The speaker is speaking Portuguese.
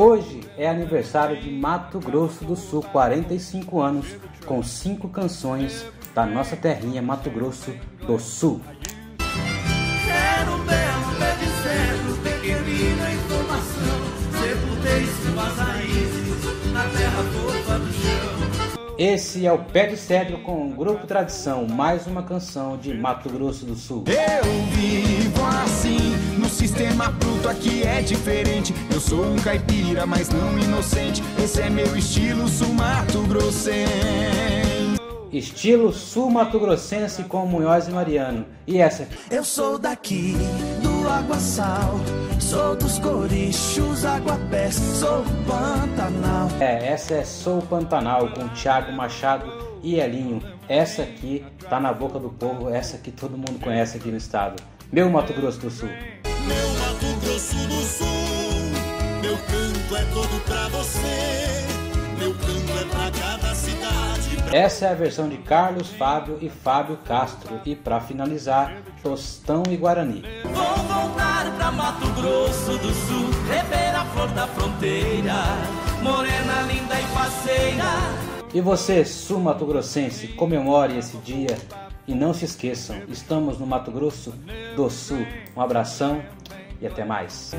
Hoje é aniversário de Mato Grosso do Sul, 45 anos, com cinco canções da nossa terrinha Mato Grosso do Sul. Quero um belo pé de cedro, pequenina informação, sepultei suas raízes na terra fofa do chão. Esse é o Pé de Cedro com o Grupo Tradição, mais uma canção de Mato Grosso do Sul. Eu é diferente. Eu sou um caipira, mas não inocente. Esse é meu estilo sumato grossense. Estilo sul Mato Grossense com Munhoz e Mariano. E essa? Eu sou daqui, do Água Sal, sou dos corichos, Aguapés, sou Pantanal. É, essa é Sou Pantanal com Thiago Machado e Elinho. Essa aqui tá na boca do povo, essa que todo mundo conhece aqui no estado. Meu Mato Grosso do Sul. Do Sul, meu canto é todo pra você, meu canto é pra cada cidade. Essa é a versão de Carlos Fábio e Fábio Castro. E para finalizar, Tostão e Guarani. Vou voltar pra Mato Grosso do Sul, rever a flor da fronteira, morena, linda e faceira. E você, sul Mato Grossense, comemore esse dia e não se esqueçam, estamos no Mato Grosso do Sul. Um abração e até mais.